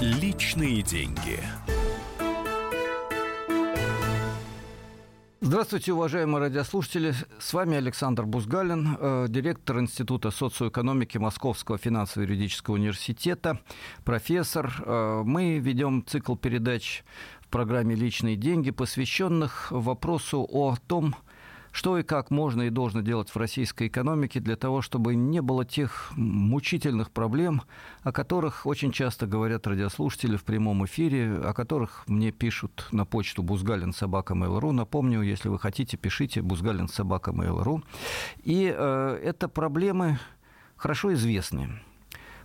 Личные деньги. Здравствуйте, уважаемые радиослушатели. С вами Александр Бузгалин, э, директор Института социоэкономики Московского финансово-юридического университета, профессор. Э, мы ведем цикл передач в программе «Личные деньги», посвященных вопросу о том, что и как можно и должно делать в российской экономике для того, чтобы не было тех мучительных проблем, о которых очень часто говорят радиослушатели в прямом эфире, о которых мне пишут на почту бузгалин собака mail.ru. Напомню, если вы хотите, пишите бузгалин собака mail.ru. И э, это проблемы хорошо известные.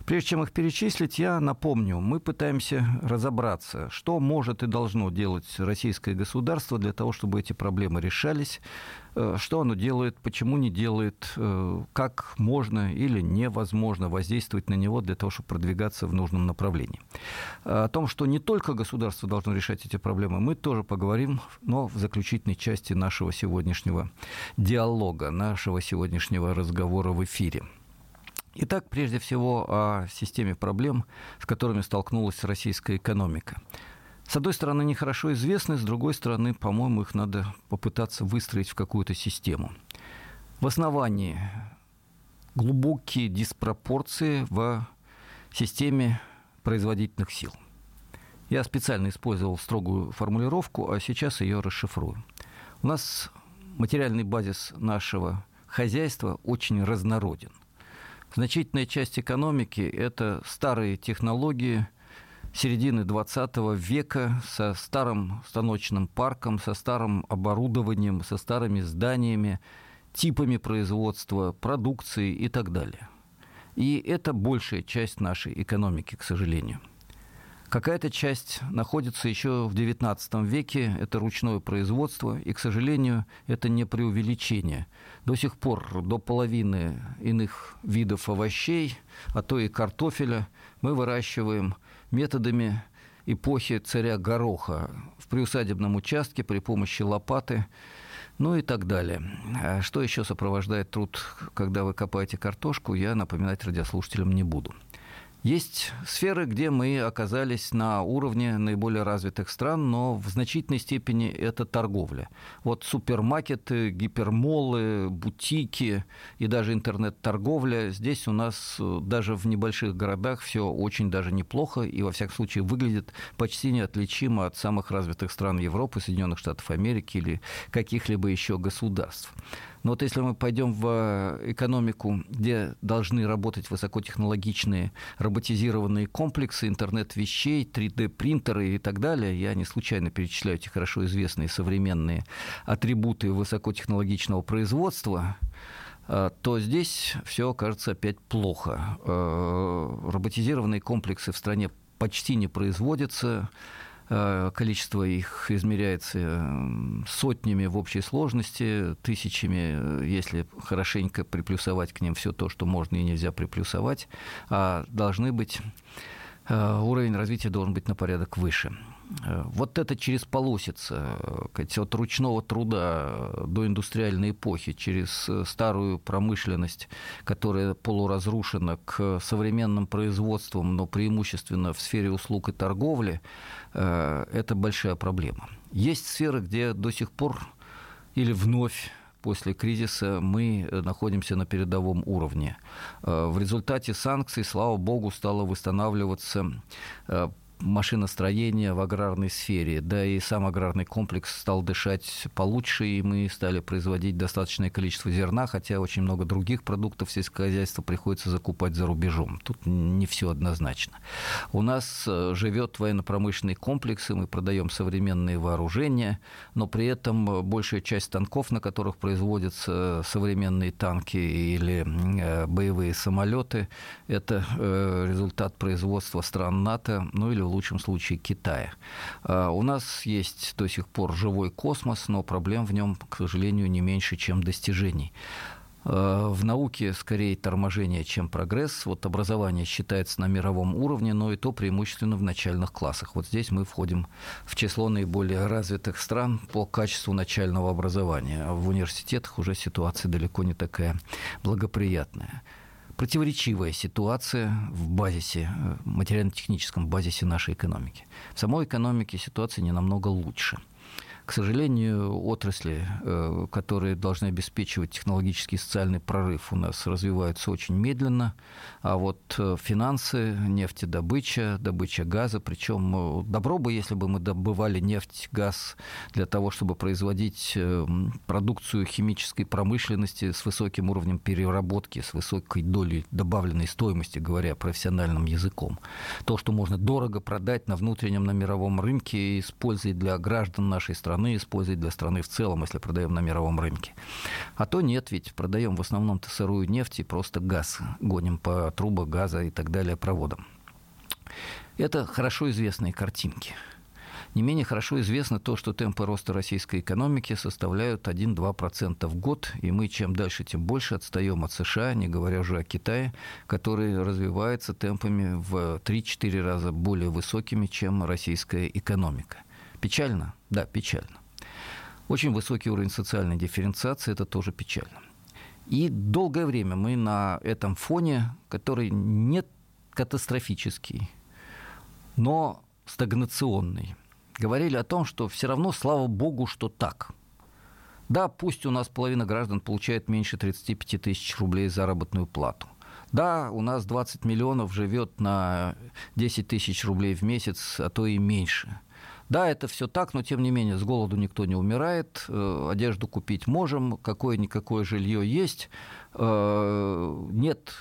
Прежде чем их перечислить, я напомню, мы пытаемся разобраться, что может и должно делать российское государство для того, чтобы эти проблемы решались, э, что оно делает, почему не делает, э, как можно или невозможно воздействовать на него для того, чтобы продвигаться в нужном направлении. О том, что не только государство должно решать эти проблемы, мы тоже поговорим, но в заключительной части нашего сегодняшнего диалога, нашего сегодняшнего разговора в эфире. Итак, прежде всего о системе проблем, с которыми столкнулась российская экономика. С одной стороны, они хорошо известны, с другой стороны, по-моему, их надо попытаться выстроить в какую-то систему. В основании глубокие диспропорции в системе производительных сил. Я специально использовал строгую формулировку, а сейчас ее расшифрую. У нас материальный базис нашего хозяйства очень разнороден – Значительная часть экономики – это старые технологии середины 20 века со старым станочным парком, со старым оборудованием, со старыми зданиями, типами производства, продукции и так далее. И это большая часть нашей экономики, к сожалению – Какая-то часть находится еще в XIX веке, это ручное производство, и, к сожалению, это не преувеличение. До сих пор до половины иных видов овощей, а то и картофеля мы выращиваем методами эпохи царя Гороха в приусадебном участке при помощи лопаты, ну и так далее. А что еще сопровождает труд, когда вы копаете картошку, я напоминать радиослушателям не буду. Есть сферы, где мы оказались на уровне наиболее развитых стран, но в значительной степени это торговля. Вот супермаркеты, гипермолы, бутики и даже интернет-торговля. Здесь у нас э, даже в небольших городах все очень даже неплохо и, во всяком случае, выглядит почти неотличимо от самых развитых стран Европы, Соединенных Штатов Америки или каких-либо еще государств. Но вот если мы пойдем в э, экономику, где должны работать высокотехнологичные роботизированные комплексы, интернет вещей, 3D-принтеры и так далее, я не случайно перечисляю эти хорошо известные современные атрибуты высокотехнологичного производства, э, то здесь все кажется опять плохо. Э, роботизированные комплексы в стране почти не производятся, количество их измеряется сотнями в общей сложности, тысячами, э, если хорошенько приплюсовать к ним все то, что можно и нельзя приплюсовать, а должны быть Э, уровень развития должен быть на порядок выше. Э, вот это через полосица, от ручного труда до индустриальной эпохи, через старую промышленность, которая полуразрушена, к современным производствам, но преимущественно в сфере услуг и торговли, э, это большая проблема. Есть сферы, где до сих пор или вновь после кризиса мы э, находимся на передовом уровне. Э, в результате санкций, слава богу, стало восстанавливаться э, машиностроения в аграрной сфере, да и сам аграрный комплекс стал дышать получше, и мы стали производить достаточное количество зерна, хотя очень много других продуктов сельского хозяйства приходится закупать за рубежом. Тут не все однозначно. У нас э, живет военно-промышленный комплекс, и мы продаем современные вооружения, но при этом большая часть станков, на которых производятся современные танки или э, боевые самолеты, это э, результат производства стран НАТО, ну или в лучшем случае Китая. А, у нас есть до сих пор живой космос, но проблем в нем, к сожалению, не меньше, чем достижений. А, в науке скорее торможение, чем прогресс. Вот образование считается на мировом уровне, но и то преимущественно в начальных классах. Вот здесь мы входим в число наиболее развитых стран по качеству начального образования. В университетах уже ситуация далеко не такая благоприятная. Противоречивая ситуация в базисе, э, материально-техническом базисе нашей экономики. В самой экономике ситуация не намного лучше – к сожалению, отрасли, э, которые должны обеспечивать технологический и социальный прорыв, у нас развиваются очень медленно. А вот э, финансы, нефтедобыча, добыча газа, причем э, добро бы, если бы мы добывали нефть, газ для того, чтобы производить продукцию химической промышленности с высоким уровнем переработки, с высокой долей добавленной стоимости, говоря профессиональным языком. То, что можно дорого продать на внутреннем, на мировом рынке и использовать для граждан нашей страны, страны использовать для страны в целом, если продаем на мировом рынке. А то нет, ведь продаем в основном-то сырую нефть и просто газ. Гоним по трубам газа и так далее проводам. Это хорошо известные картинки. Не менее хорошо известно то, что темпы роста российской экономики составляют 1-2% в год, и мы чем дальше, тем больше отстаем от США, не говоря уже о Китае, который развивается темпами в 3-4 раза более высокими, чем российская экономика. Печально? Да, печально. Очень высокий уровень социальной дифференциации – это тоже печально. И долгое время мы на этом фоне, который не катастрофический, но стагнационный, говорили о том, что все равно, слава богу, что так. Да, пусть у нас половина граждан получает меньше 35 тысяч рублей заработную плату. Да, у нас 20 миллионов живет на 10 тысяч рублей в месяц, а то и меньше – да, это все так, но тем не менее с голоду никто не умирает, э, одежду купить можем, какое-никакое жилье есть, э, нет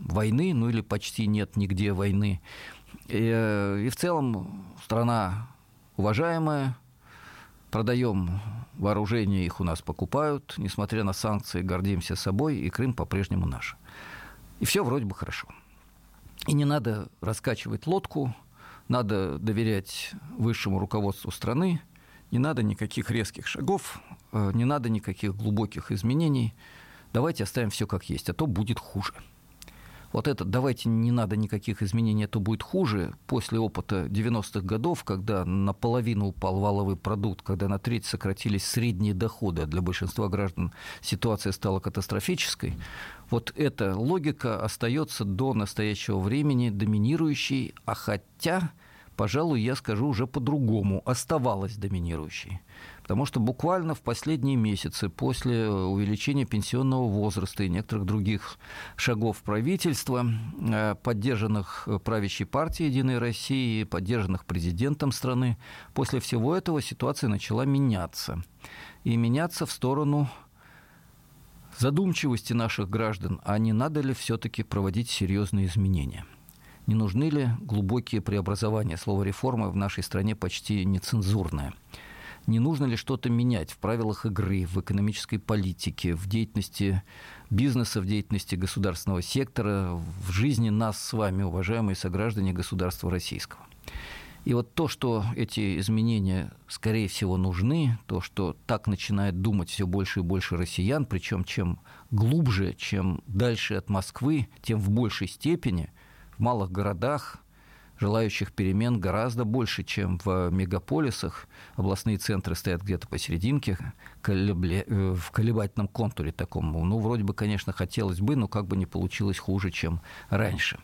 войны, ну или почти нет нигде войны. И, э, и в целом страна уважаемая, продаем вооружение, их у нас покупают, несмотря на санкции, гордимся собой, и Крым по-прежнему наш. И все вроде бы хорошо. И не надо раскачивать лодку, надо доверять высшему руководству страны, не надо никаких резких шагов, э, не надо никаких глубоких изменений. Давайте оставим все как есть, а то будет хуже вот это давайте не надо никаких изменений, это будет хуже после опыта 90-х годов, когда наполовину упал валовый продукт, когда на треть сократились средние доходы, а для большинства граждан ситуация стала катастрофической. Вот эта логика остается до настоящего времени доминирующей, а хотя, пожалуй, я скажу уже по-другому, оставалась доминирующей. Потому что буквально в последние месяцы после увеличения пенсионного возраста и некоторых других шагов правительства, э, поддержанных правящей партией «Единой России», поддержанных президентом страны, после всего этого ситуация начала меняться. И меняться в сторону задумчивости наших граждан, а не надо ли все-таки проводить серьезные изменения – не нужны ли глубокие преобразования. Слово «реформа» в нашей стране почти нецензурное не нужно ли что-то менять в правилах игры, в экономической политике, в деятельности бизнеса, в деятельности государственного сектора, в жизни нас с вами, уважаемые сограждане государства российского. И вот то, что эти изменения, скорее всего, нужны, то, что так начинает думать все больше и больше россиян, причем чем глубже, чем дальше от Москвы, тем в большей степени в малых городах, желающих перемен гораздо больше, чем в мегаполисах. Областные центры стоят где-то посерединке, э, в колебательном контуре таком. Ну, вроде бы, конечно, хотелось бы, но как бы не получилось хуже, чем раньше.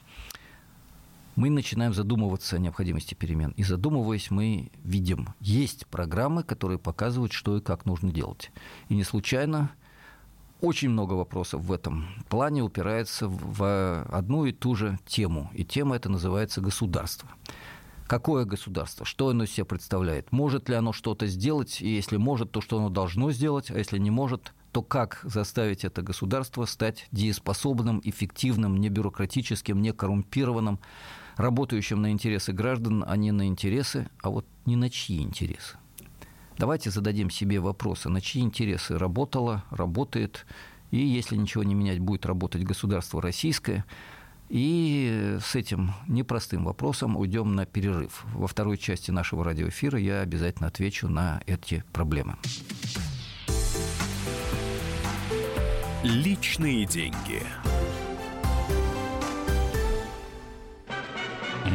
Мы начинаем задумываться о необходимости перемен. И задумываясь, мы видим, есть программы, которые показывают, что и как нужно делать. И не случайно очень много вопросов в этом плане упирается в одну и ту же тему. И тема эта называется государство. Какое государство? Что оно из себя представляет? Может ли оно что-то сделать? И если может, то что оно должно сделать? А если не может, то как заставить это государство стать дееспособным, эффективным, не бюрократическим, не коррумпированным, работающим на интересы граждан, а не на интересы, а вот не на чьи интересы? Давайте зададим себе вопросы, на чьи интересы работало, работает, и если ничего не менять, будет работать государство российское. И с этим непростым вопросом уйдем на перерыв. Во второй части нашего радиоэфира я обязательно отвечу на эти проблемы. Личные деньги.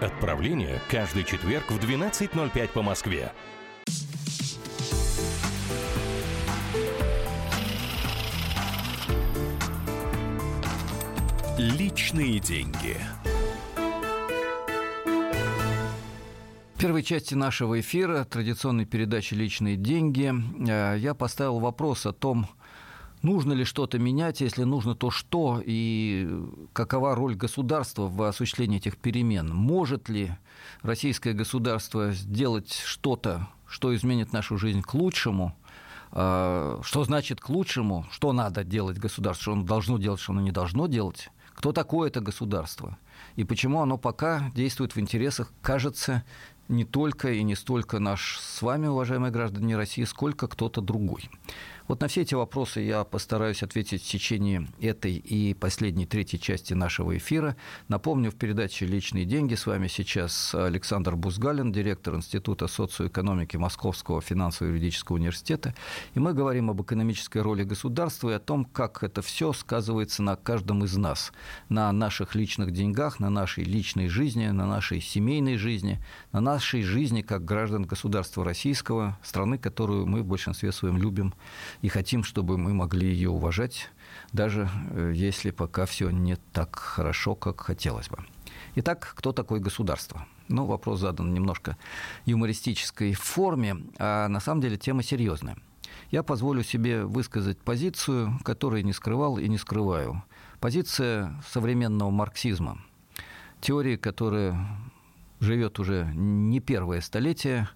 Отправление каждый четверг в 12.05 по Москве. Личные деньги. В первой части нашего эфира, традиционной передачи «Личные деньги», э, я поставил вопрос о том, нужно ли что-то менять, если нужно, то что, и какова роль государства в осуществлении этих перемен. Может ли российское государство сделать что-то, что изменит нашу жизнь к лучшему, э, что значит к лучшему, что надо делать государству, что оно должно делать, что оно не должно делать, кто такое это государство? И почему оно пока действует в интересах, кажется, не только и не столько наш с вами, уважаемые граждане России, сколько кто-то другой. Вот на все эти вопросы я постараюсь ответить в течение этой и последней третьей части нашего эфира. Напомню, в передаче «Личные деньги» с вами сейчас Александр Бузгалин, директор Института социоэкономики Московского финансово-юридического университета. И мы говорим об экономической роли государства и о том, как это все сказывается на каждом из нас, на наших личных деньгах, на нашей личной жизни, на нашей семейной жизни, на нашей жизни как граждан государства российского, страны, которую мы в большинстве своем любим и хотим, чтобы мы могли ее уважать, даже э, если пока все не так хорошо, как хотелось бы. Итак, кто такое государство? Ну, вопрос задан немножко юмористической форме, а на самом деле тема серьезная. Я позволю себе высказать позицию, которую не скрывал и не скрываю. Позиция современного марксизма. Теории, которая живет уже не первое столетие,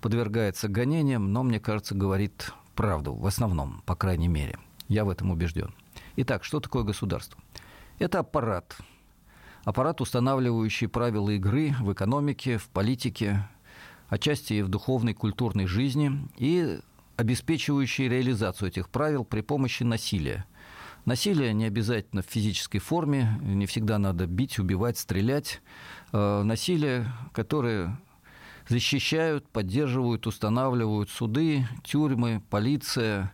подвергается гонениям, но, мне кажется, говорит правду, в основном, по крайней мере. Я в этом убежден. Итак, что такое государство? Это аппарат. Аппарат, устанавливающий правила игры в экономике, в политике, отчасти и в духовной, культурной жизни, и обеспечивающий реализацию этих правил при помощи насилия. Насилие не обязательно в физической форме, не всегда надо бить, убивать, стрелять. Э, насилие, которое защищают, поддерживают, устанавливают суды, тюрьмы, полиция,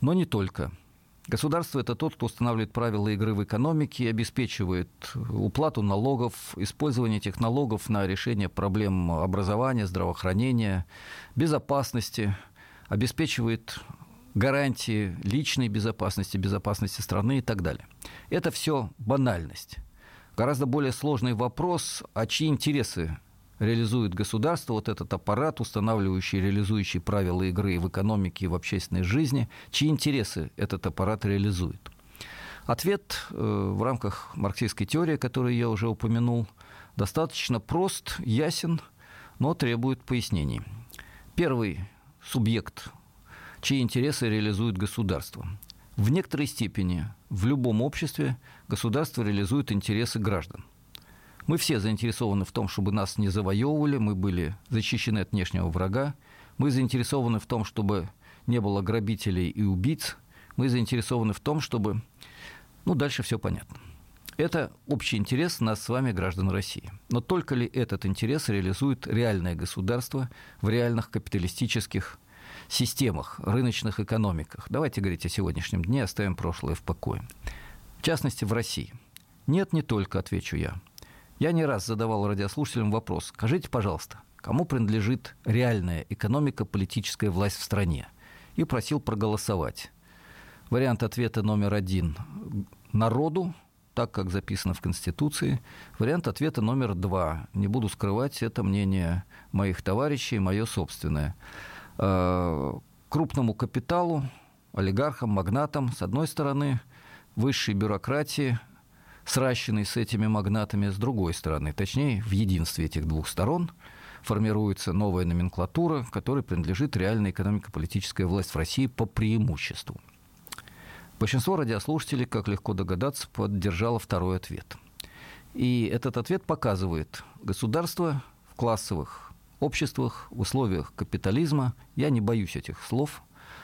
но не только. Государство – это тот, кто устанавливает правила игры в экономике, обеспечивает уплату налогов, использование этих налогов на решение проблем образования, здравоохранения, безопасности, обеспечивает гарантии личной безопасности, безопасности страны и так далее. Это все банальность. Гораздо более сложный вопрос, а чьи интересы реализует государство, вот этот аппарат, устанавливающий, реализующий правила игры в экономике и в общественной жизни, чьи интересы этот аппарат реализует. Ответ э, в рамках марксистской теории, которую я уже упомянул, достаточно прост, ясен, но требует пояснений. Первый субъект, чьи интересы реализует государство. В некоторой степени в любом обществе государство реализует интересы граждан. Мы все заинтересованы в том, чтобы нас не завоевывали, мы были защищены от внешнего врага, мы заинтересованы в том, чтобы не было грабителей и убийц, мы заинтересованы в том, чтобы... Ну, дальше все понятно. Это общий интерес нас с вами, граждан России. Но только ли этот интерес реализует реальное государство в реальных капиталистических системах, рыночных экономиках? Давайте говорить о сегодняшнем дне, оставим прошлое в покое. В частности, в России. Нет, не только, отвечу я. Я не раз задавал радиослушателям вопрос. Скажите, пожалуйста, кому принадлежит реальная экономика, политическая власть в стране? И просил проголосовать. Вариант ответа номер один – народу, так как записано в Конституции. Вариант ответа номер два. Не буду скрывать, это мнение моих товарищей, мое собственное. Э, крупному капиталу, олигархам, магнатам, с одной стороны, высшей бюрократии, сращенный с этими магнатами с другой стороны. Точнее, в единстве этих двух сторон формируется новая номенклатура, которой принадлежит реальная экономико-политическая власть в России по преимуществу. Большинство радиослушателей, как легко догадаться, поддержало второй ответ. И этот ответ показывает, государство в классовых обществах, в условиях капитализма, я не боюсь этих слов,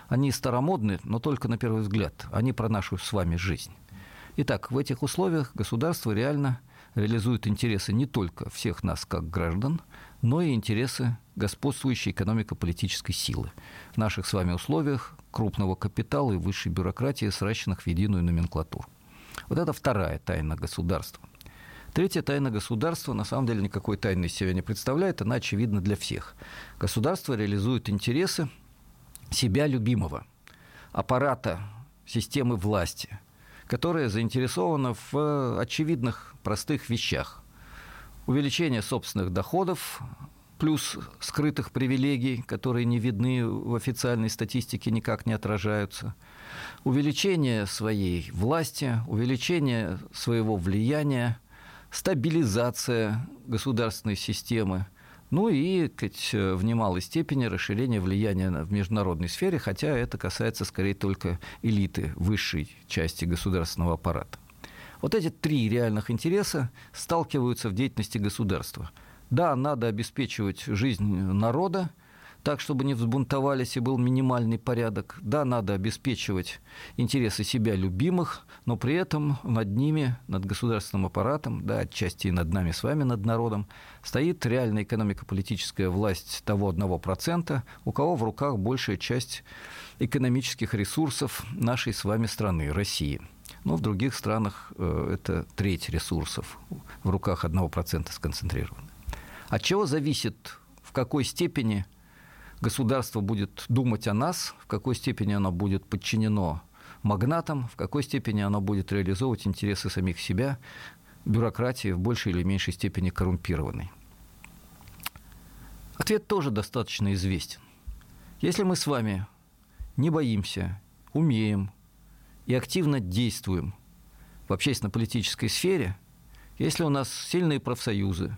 они старомодны, но только на первый взгляд, они про нашу с вами жизнь. Итак, в этих условиях государство реально реализует интересы не только всех нас как граждан, но и интересы господствующей экономико-политической силы. В наших с вами условиях крупного капитала и высшей бюрократии, сращенных в единую номенклатуру. Вот это вторая тайна государства. Третья тайна государства на самом деле никакой тайны из себя не представляет, она очевидна для всех. Государство реализует интересы себя любимого, аппарата системы власти, которая заинтересована в очевидных простых вещах. Увеличение собственных доходов, плюс скрытых привилегий, которые не видны в официальной статистике, никак не отражаются. Увеличение своей власти, увеличение своего влияния, стабилизация государственной системы, ну и сказать, в немалой степени расширение влияния в международной сфере, хотя это касается скорее только элиты высшей части государственного аппарата. Вот эти три реальных интереса сталкиваются в деятельности государства – да, надо обеспечивать жизнь народа, так, чтобы не взбунтовались и был минимальный порядок. Да, надо обеспечивать интересы себя любимых, но при этом над ними, над государственным аппаратом, да, отчасти и над нами с вами, над народом, стоит реальная экономико-политическая власть того одного процента, у кого в руках большая часть экономических ресурсов нашей с вами страны, России. Но в других странах э, это треть ресурсов в руках одного процента сконцентрирована. От чего зависит, в какой степени государство будет думать о нас, в какой степени оно будет подчинено магнатам, в какой степени оно будет реализовывать интересы самих себя, бюрократии в большей или меньшей степени коррумпированной. Ответ тоже достаточно известен. Если мы с вами не боимся, умеем и активно действуем в общественно-политической сфере, если у нас сильные профсоюзы,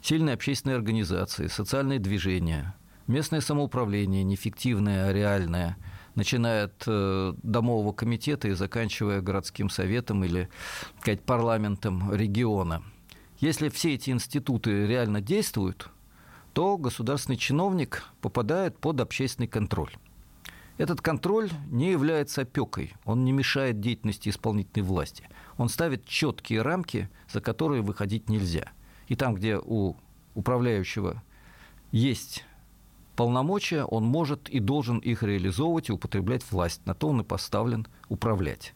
сильные общественные организации, социальные движения, местное самоуправление, неэффективное, а реальное, начиная от э, домового комитета и заканчивая городским советом или сказать, парламентом региона. Если все эти институты реально действуют, то государственный чиновник попадает под общественный контроль. Этот контроль не является опекой, он не мешает деятельности исполнительной власти. Он ставит четкие рамки, за которые выходить нельзя. И там, где у управляющего есть полномочия, он может и должен их реализовывать и употреблять власть. На то он и поставлен управлять.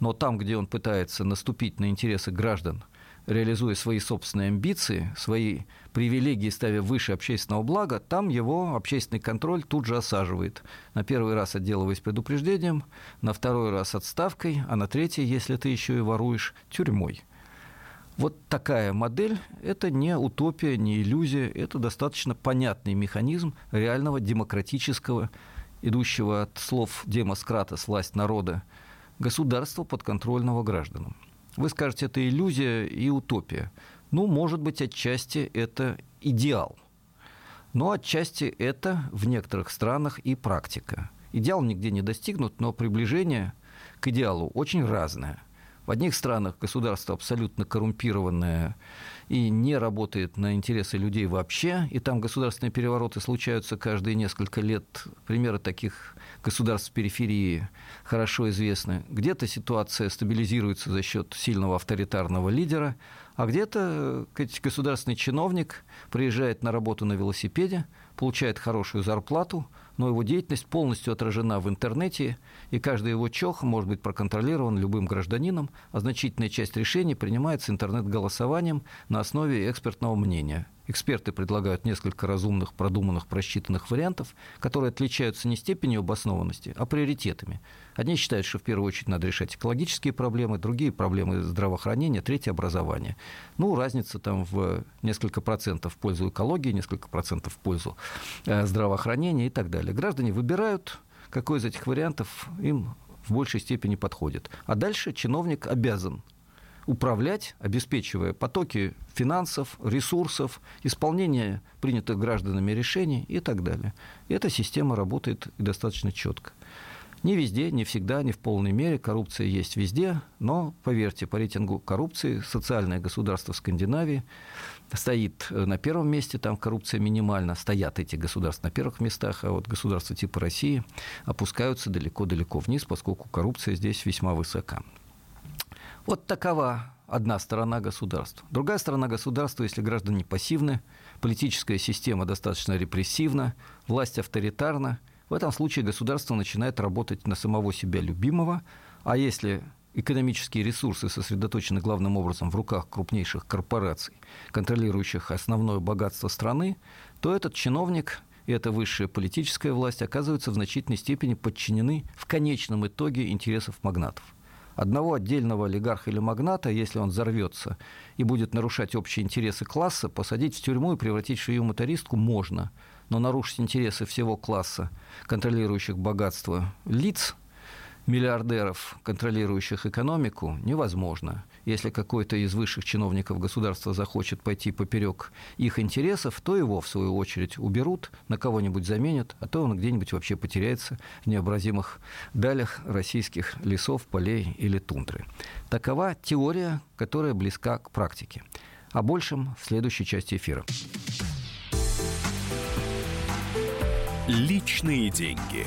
Но там, где он пытается наступить на интересы граждан, реализуя свои собственные амбиции, свои привилегии ставя выше общественного блага, там его общественный контроль тут же осаживает. На первый раз отделываясь предупреждением, на второй раз отставкой, а на третий, если ты еще и воруешь, тюрьмой. Вот такая модель – это не утопия, не иллюзия, это достаточно понятный механизм реального демократического, идущего от слов демоскратос, власть народа, государства подконтрольного гражданам. Вы скажете, это иллюзия и утопия. Ну, может быть, отчасти это идеал. Но отчасти это в некоторых странах и практика. Идеал нигде не достигнут, но приближение к идеалу очень разное – в одних странах государство абсолютно коррумпированное и не работает на интересы людей вообще, и там государственные перевороты случаются каждые несколько лет. Примеры таких государств периферии хорошо известны. Где-то ситуация стабилизируется за счет сильного авторитарного лидера, а где-то государственный чиновник приезжает на работу на велосипеде, получает хорошую зарплату, но его деятельность полностью отражена в интернете, и каждый его чох может быть проконтролирован любым гражданином, а значительная часть решений принимается интернет-голосованием на основе экспертного мнения – Эксперты предлагают несколько разумных, продуманных, просчитанных вариантов, которые отличаются не степенью обоснованности, а приоритетами. Одни считают, что в первую очередь надо решать экологические проблемы, другие проблемы здравоохранения, третье – образование. Ну, разница там в несколько процентов в пользу экологии, несколько процентов в пользу э, здравоохранения и так далее. Граждане выбирают, какой из этих вариантов им в большей степени подходит. А дальше чиновник обязан управлять, обеспечивая потоки финансов, ресурсов, исполнение принятых гражданами решений и так далее. И эта система работает достаточно четко. Не везде, не всегда, не в полной мере. Коррупция есть везде, но, поверьте, по рейтингу коррупции социальное государство Скандинавии стоит на первом месте, там коррупция минимальна, стоят эти государства на первых местах, а вот государства типа России опускаются далеко-далеко вниз, поскольку коррупция здесь весьма высока. Вот такова одна сторона государства. Другая сторона государства, если граждане пассивны, политическая система достаточно репрессивна, власть авторитарна, в этом случае государство начинает работать на самого себя любимого, а если экономические ресурсы сосредоточены главным образом в руках крупнейших корпораций, контролирующих основное богатство страны, то этот чиновник и эта высшая политическая власть оказываются в значительной степени подчинены в конечном итоге интересов магнатов. Одного отдельного олигарха или магната, если он взорвется и будет нарушать общие интересы класса, посадить в тюрьму и превратить в шию-мотористку можно – но нарушить интересы всего класса, контролирующих богатство лиц, миллиардеров, контролирующих экономику, невозможно. Если какой-то из высших чиновников государства захочет пойти поперек их интересов, то его, в свою очередь, уберут, на кого-нибудь заменят, а то он где-нибудь вообще потеряется в необразимых далях российских лесов, полей или тундры. Такова теория, которая близка к практике. О большем в следующей части эфира. Личные деньги.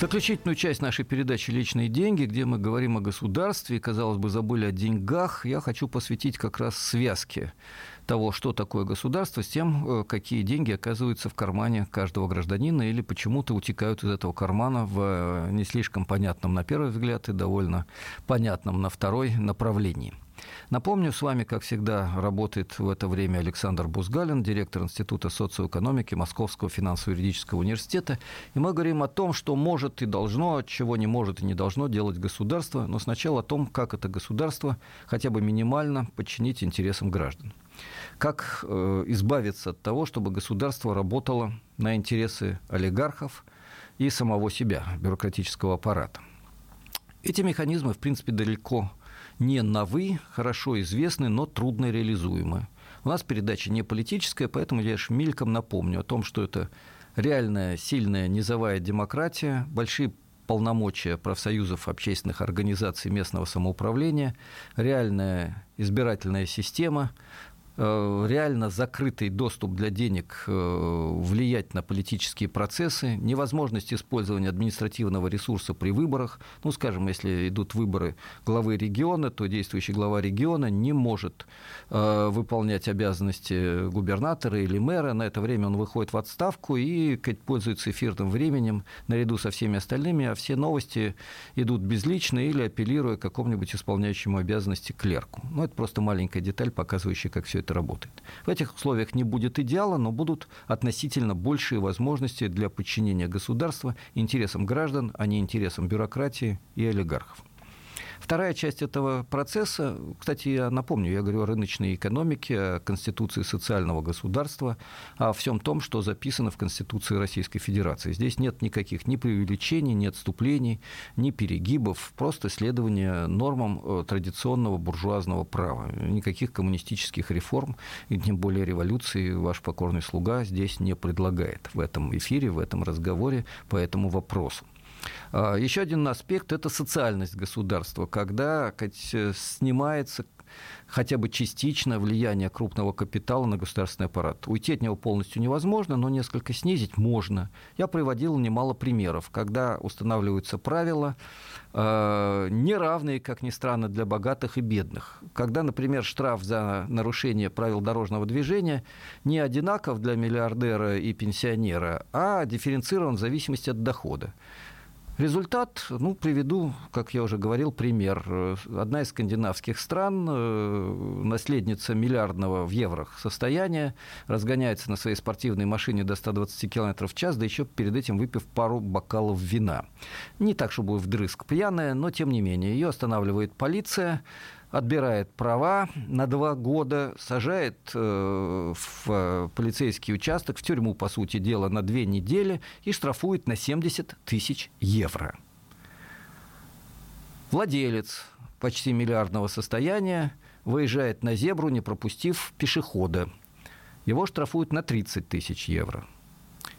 Заключительную часть нашей передачи «Личные деньги», где мы говорим о государстве казалось бы, забыли о деньгах, я хочу посвятить как раз связке того, что такое государство, с тем, э, какие деньги оказываются в кармане каждого гражданина или почему-то утекают из этого кармана в э, не слишком понятном на первый взгляд и довольно понятном на второй направлении – Напомню, с вами, как всегда, работает в это время Александр Бузгалин, директор Института социоэкономики Московского финансово-юридического университета. И мы говорим о том, что может и должно, чего не может и не должно делать государство, но сначала о том, как это государство хотя бы минимально подчинить интересам граждан. Как э, избавиться от того, чтобы государство работало на интересы олигархов и самого себя, бюрократического аппарата. Эти механизмы, в принципе, далеко не новы, хорошо известны, но трудно реализуемы. У нас передача не политическая, поэтому я лишь мельком напомню о том, что это реальная, сильная низовая демократия, большие полномочия профсоюзов общественных организаций местного самоуправления, реальная избирательная система, реально закрытый доступ для денег э, влиять на политические процессы, невозможность использования административного ресурса при выборах. Ну, скажем, если идут выборы главы региона, то действующий глава региона не может э, выполнять обязанности губернатора или мэра. На это время он выходит в отставку и пользуется эфирным временем наряду со всеми остальными, а все новости идут безлично или апеллируя к какому-нибудь исполняющему обязанности клерку. Ну, это просто маленькая деталь, показывающая, как все это это работает. В этих условиях не будет идеала, но будут относительно большие возможности для подчинения государства интересам граждан, а не интересам бюрократии и олигархов. Вторая часть этого процесса, кстати, я напомню, я говорю о рыночной экономике, о конституции социального государства, о всем том, что записано в Конституции Российской Федерации. Здесь нет никаких ни преувеличений, ни отступлений, ни перегибов, просто следование нормам э, традиционного буржуазного права. Никаких коммунистических реформ и тем более революции ваш покорный слуга здесь не предлагает в этом эфире, в этом разговоре по этому вопросу. А, Еще один аспект – это социальность государства, когда снимается хотя бы частично влияние крупного капитала на государственный аппарат. Уйти от него полностью невозможно, но несколько снизить можно. Я приводил немало примеров, когда устанавливаются правила, э, неравные, как ни странно, для богатых и бедных. Когда, например, штраф за нарушение правил дорожного движения не одинаков для миллиардера и пенсионера, а дифференцирован в зависимости от дохода. Результат, ну, приведу, как я уже говорил, пример. Одна из скандинавских стран, э, наследница миллиардного в евро состояния, разгоняется на своей спортивной машине до 120 км в час, да еще перед этим выпив пару бокалов вина. Не так, чтобы вдрызг пьяная, но тем не менее. Ее останавливает полиция, отбирает права на два года, сажает э, в э, полицейский участок, в тюрьму, по сути дела, на две недели и штрафует на 70 тысяч евро. Владелец почти миллиардного состояния выезжает на зебру, не пропустив пешехода. Его штрафуют на 30 тысяч евро.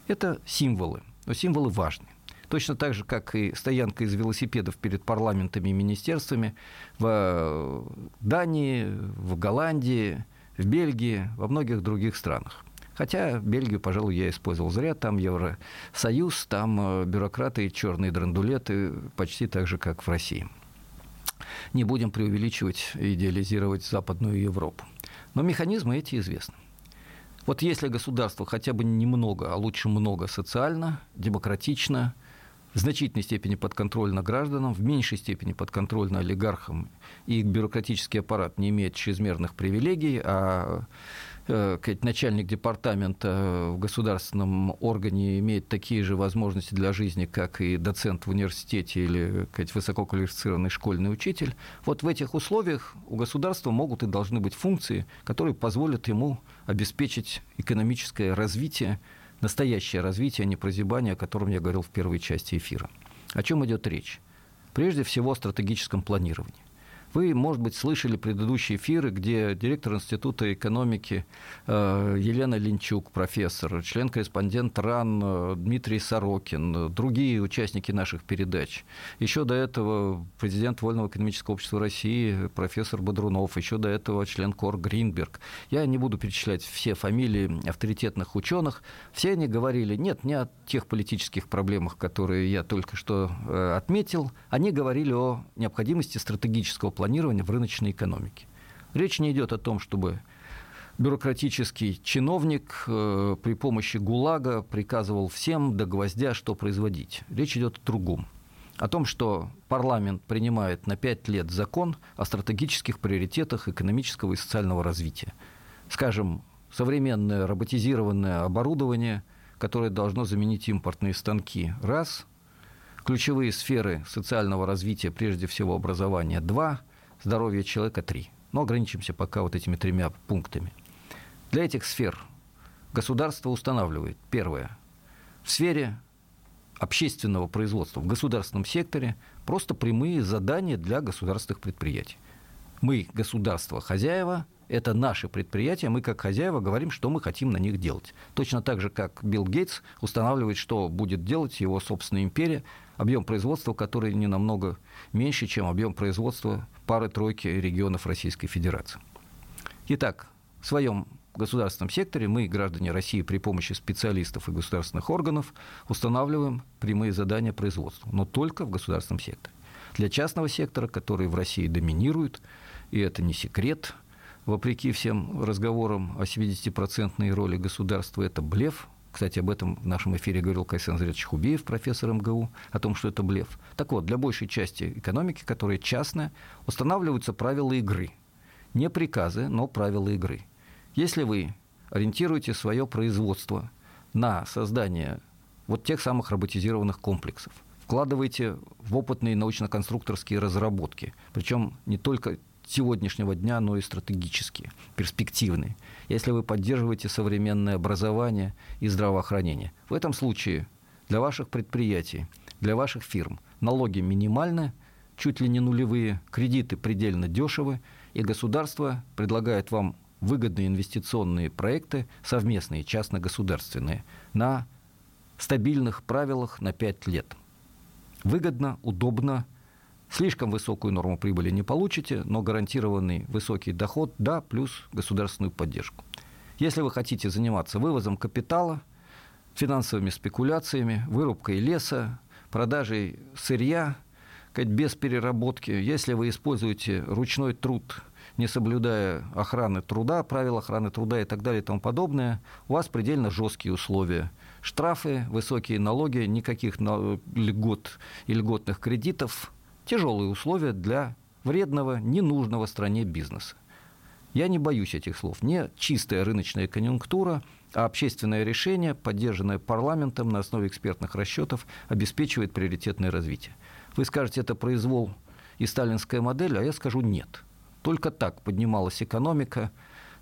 Это символы, но символы важны. Точно так же, как и стоянка из велосипедов перед парламентами и министерствами в Дании, в Голландии, в Бельгии, во многих других странах. Хотя Бельгию, пожалуй, я использовал зря. Там Евросоюз, там э, бюрократы и черные драндулеты почти так же, как в России. Не будем преувеличивать и идеализировать Западную Европу. Но механизмы эти известны. Вот если государство хотя бы немного, а лучше много социально, демократично, в значительной степени подконтрольно гражданам, в меньшей степени подконтрольно олигархам, и бюрократический аппарат не имеет чрезмерных привилегий, а э, начальник департамента в государственном органе имеет такие же возможности для жизни, как и доцент в университете или сказать, высококвалифицированный школьный учитель. Вот в этих условиях у государства могут и должны быть функции, которые позволят ему обеспечить экономическое развитие настоящее развитие, а не прозябание, о котором я говорил в первой части эфира. О чем идет речь? Прежде всего о стратегическом планировании. Вы, может быть, слышали предыдущие эфиры, где директор Института экономики э, Елена Линчук, профессор, член-корреспондент РАН э, Дмитрий Сорокин, другие участники наших передач. Еще до этого президент Вольного экономического общества России, профессор Бодрунов, еще до этого член КОР Гринберг. Я не буду перечислять все фамилии авторитетных ученых. Все они говорили, нет, не о тех политических проблемах, которые я только что э, отметил. Они говорили о необходимости стратегического планирования в рыночной экономике. Речь не идет о том, чтобы бюрократический чиновник э, при помощи ГУЛАГа приказывал всем до гвоздя, что производить. Речь идет о другом. О том, что парламент принимает на пять лет закон о стратегических приоритетах экономического и социального развития. Скажем, современное роботизированное оборудование, которое должно заменить импортные станки – раз. Ключевые сферы социального развития, прежде всего образование – два здоровья человека три. Но ограничимся пока вот этими тремя пунктами. Для этих сфер государство устанавливает, первое, в сфере общественного производства, в государственном секторе просто прямые задания для государственных предприятий. Мы, государство, хозяева, это наши предприятия, мы как хозяева говорим, что мы хотим на них делать. Точно так же, как Билл Гейтс устанавливает, что будет делать его собственная империя, объем производства, который не намного меньше, чем объем производства пары-тройки регионов Российской Федерации. Итак, в своем государственном секторе мы, граждане России, при помощи специалистов и государственных органов устанавливаем прямые задания производства, но только в государственном секторе. Для частного сектора, который в России доминирует, и это не секрет, вопреки всем разговорам о 70-процентной роли государства, это блеф, кстати, об этом в нашем эфире говорил Кайсен Зрядович Хубеев, профессор МГУ, о том, что это блеф. Так вот, для большей части экономики, которая частная, устанавливаются правила игры. Не приказы, но правила игры. Если вы ориентируете свое производство на создание вот тех самых роботизированных комплексов, вкладываете в опытные научно-конструкторские разработки, причем не только сегодняшнего дня, но и стратегические, перспективные. Если вы поддерживаете современное образование и здравоохранение. В этом случае для ваших предприятий, для ваших фирм налоги минимальны, чуть ли не нулевые, кредиты предельно дешевы, и государство предлагает вам выгодные инвестиционные проекты, совместные, частно-государственные, на стабильных правилах на 5 лет. Выгодно, удобно, Слишком высокую норму прибыли не получите, но гарантированный высокий доход – да, плюс государственную поддержку. Если вы хотите заниматься вывозом капитала, финансовыми спекуляциями, вырубкой леса, продажей сырья, без переработки, если вы используете ручной труд, не соблюдая охраны труда, правил охраны труда и так далее и тому подобное, у вас предельно жесткие условия Штрафы, высокие налоги, никаких льгот и льготных кредитов, тяжелые условия для вредного, ненужного стране бизнеса. Я не боюсь этих слов. Не чистая рыночная конъюнктура, а общественное решение, поддержанное парламентом на основе экспертных расчетов, обеспечивает приоритетное развитие. Вы скажете, это произвол и сталинская модель, а я скажу нет. Только так поднималась экономика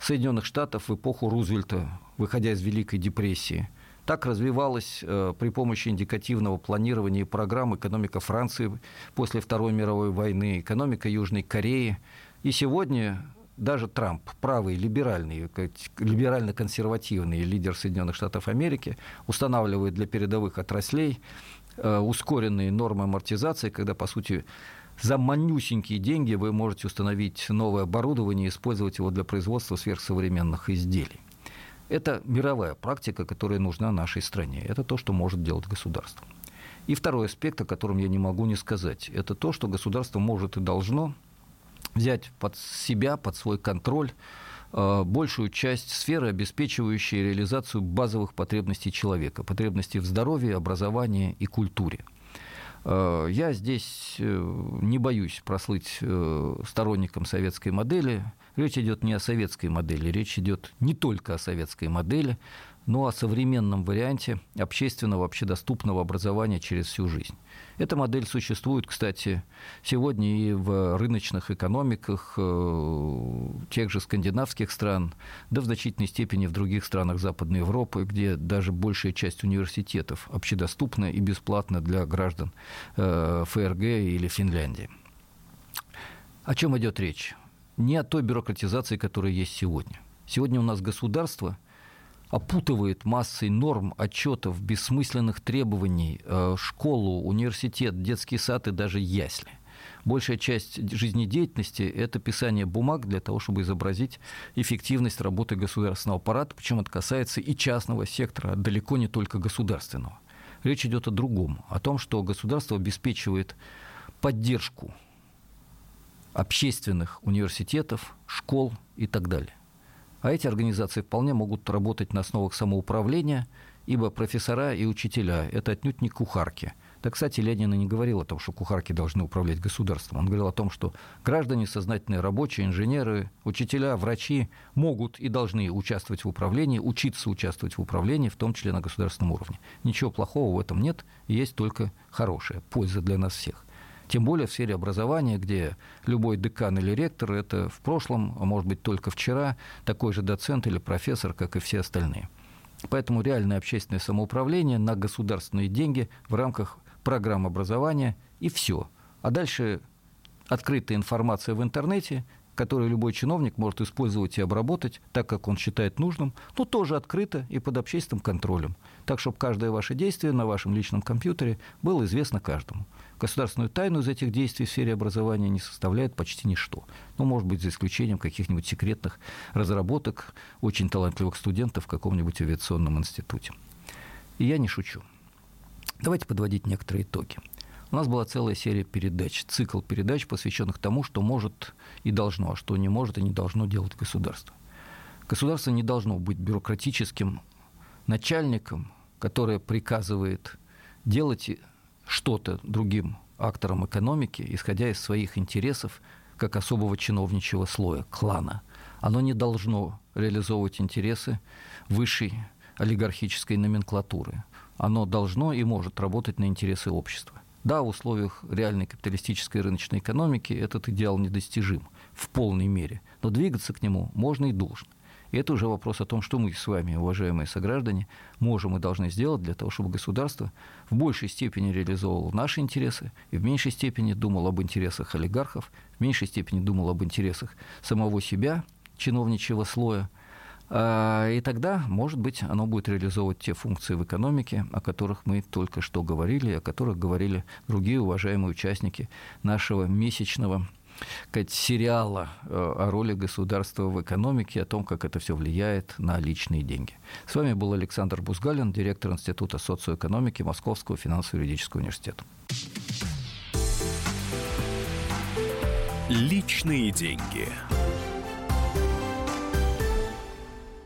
Соединенных Штатов в эпоху Рузвельта, выходя из Великой депрессии. Так развивалась э, при помощи индикативного планирования и программ экономика Франции после Второй мировой войны, экономика Южной Кореи. И сегодня даже Трамп, правый, либеральный, либерально-консервативный лидер Соединенных Штатов Америки, устанавливает для передовых отраслей э, ускоренные нормы амортизации, когда, по сути, за манюсенькие деньги вы можете установить новое оборудование и использовать его для производства сверхсовременных изделий. Это мировая практика, которая нужна нашей стране. Это то, что может делать государство. И второй аспект, о котором я не могу не сказать, это то, что государство может и должно взять под себя, под свой контроль э, большую часть сферы, обеспечивающей реализацию базовых потребностей человека, потребностей в здоровье, образовании и культуре. Э, я здесь э, не боюсь прослыть сторонником советской модели. Речь идет не о советской модели, речь идет не только о советской модели, но о современном варианте общественного, общедоступного образования через всю жизнь. Эта модель существует, кстати, сегодня и в рыночных экономиках э, тех же скандинавских стран, да в значительной степени в других странах Западной Европы, где даже большая часть университетов общедоступна и бесплатна для граждан э, ФРГ или Финляндии. О чем идет речь? Не о той бюрократизации, которая есть сегодня. Сегодня у нас государство – опутывает массой норм, отчетов, бессмысленных требований э, школу, университет, детский сад и даже ясли. Большая часть жизнедеятельности – это писание бумаг для того, чтобы изобразить эффективность работы государственного аппарата, причем это касается и частного сектора, а далеко не только государственного. Речь идет о другом, о том, что государство обеспечивает поддержку общественных университетов, школ и так далее. А эти организации вполне могут работать на основах самоуправления, ибо профессора и учителя – это отнюдь не кухарки. Да, кстати, Ленин и не говорил о том, что кухарки должны управлять государством. Он говорил о том, что граждане, сознательные рабочие, инженеры, учителя, врачи могут и должны участвовать в управлении, учиться участвовать в управлении, в том числе на государственном уровне. Ничего плохого в этом нет, есть только хорошая польза для нас всех. Тем более в сфере образования, где любой декан или ректор – это в прошлом, а может быть только вчера, такой же доцент или профессор, как и все остальные. Поэтому реальное общественное самоуправление на государственные деньги в рамках программ образования и все. А дальше открытая информация в интернете, которую любой чиновник может использовать и обработать так, как он считает нужным, но тоже открыто и под общественным контролем. Так, чтобы каждое ваше действие на вашем личном компьютере было известно каждому государственную тайну из этих действий в сфере образования не составляет почти ничто. Ну, может быть, за исключением каких-нибудь секретных разработок очень талантливых студентов в каком-нибудь авиационном институте. И я не шучу. Давайте подводить некоторые итоги. У нас была целая серия передач, цикл передач, посвященных тому, что может и должно, а что не может и не должно делать государство. Государство не должно быть бюрократическим начальником, которое приказывает делать что-то другим акторам экономики, исходя из своих интересов, как особого чиновничьего слоя, клана. Оно не должно реализовывать интересы высшей олигархической номенклатуры. Оно должно и может работать на интересы общества. Да, в условиях реальной капиталистической рыночной экономики этот идеал недостижим в полной мере, но двигаться к нему можно и должно. Это уже вопрос о том, что мы с вами, уважаемые сограждане, можем и должны сделать для того, чтобы государство в большей степени реализовывало наши интересы и в меньшей степени думало об интересах олигархов, в меньшей степени думало об интересах самого себя, чиновничьего слоя, а, и тогда, может быть, оно будет реализовывать те функции в экономике, о которых мы только что говорили, о которых говорили другие уважаемые участники нашего месячного сказать, сериала э, о роли государства в экономике, о том, как это все влияет на личные деньги. С вами был Александр Бузгалин, директор Института социоэкономики Московского финансово-юридического университета. Личные деньги.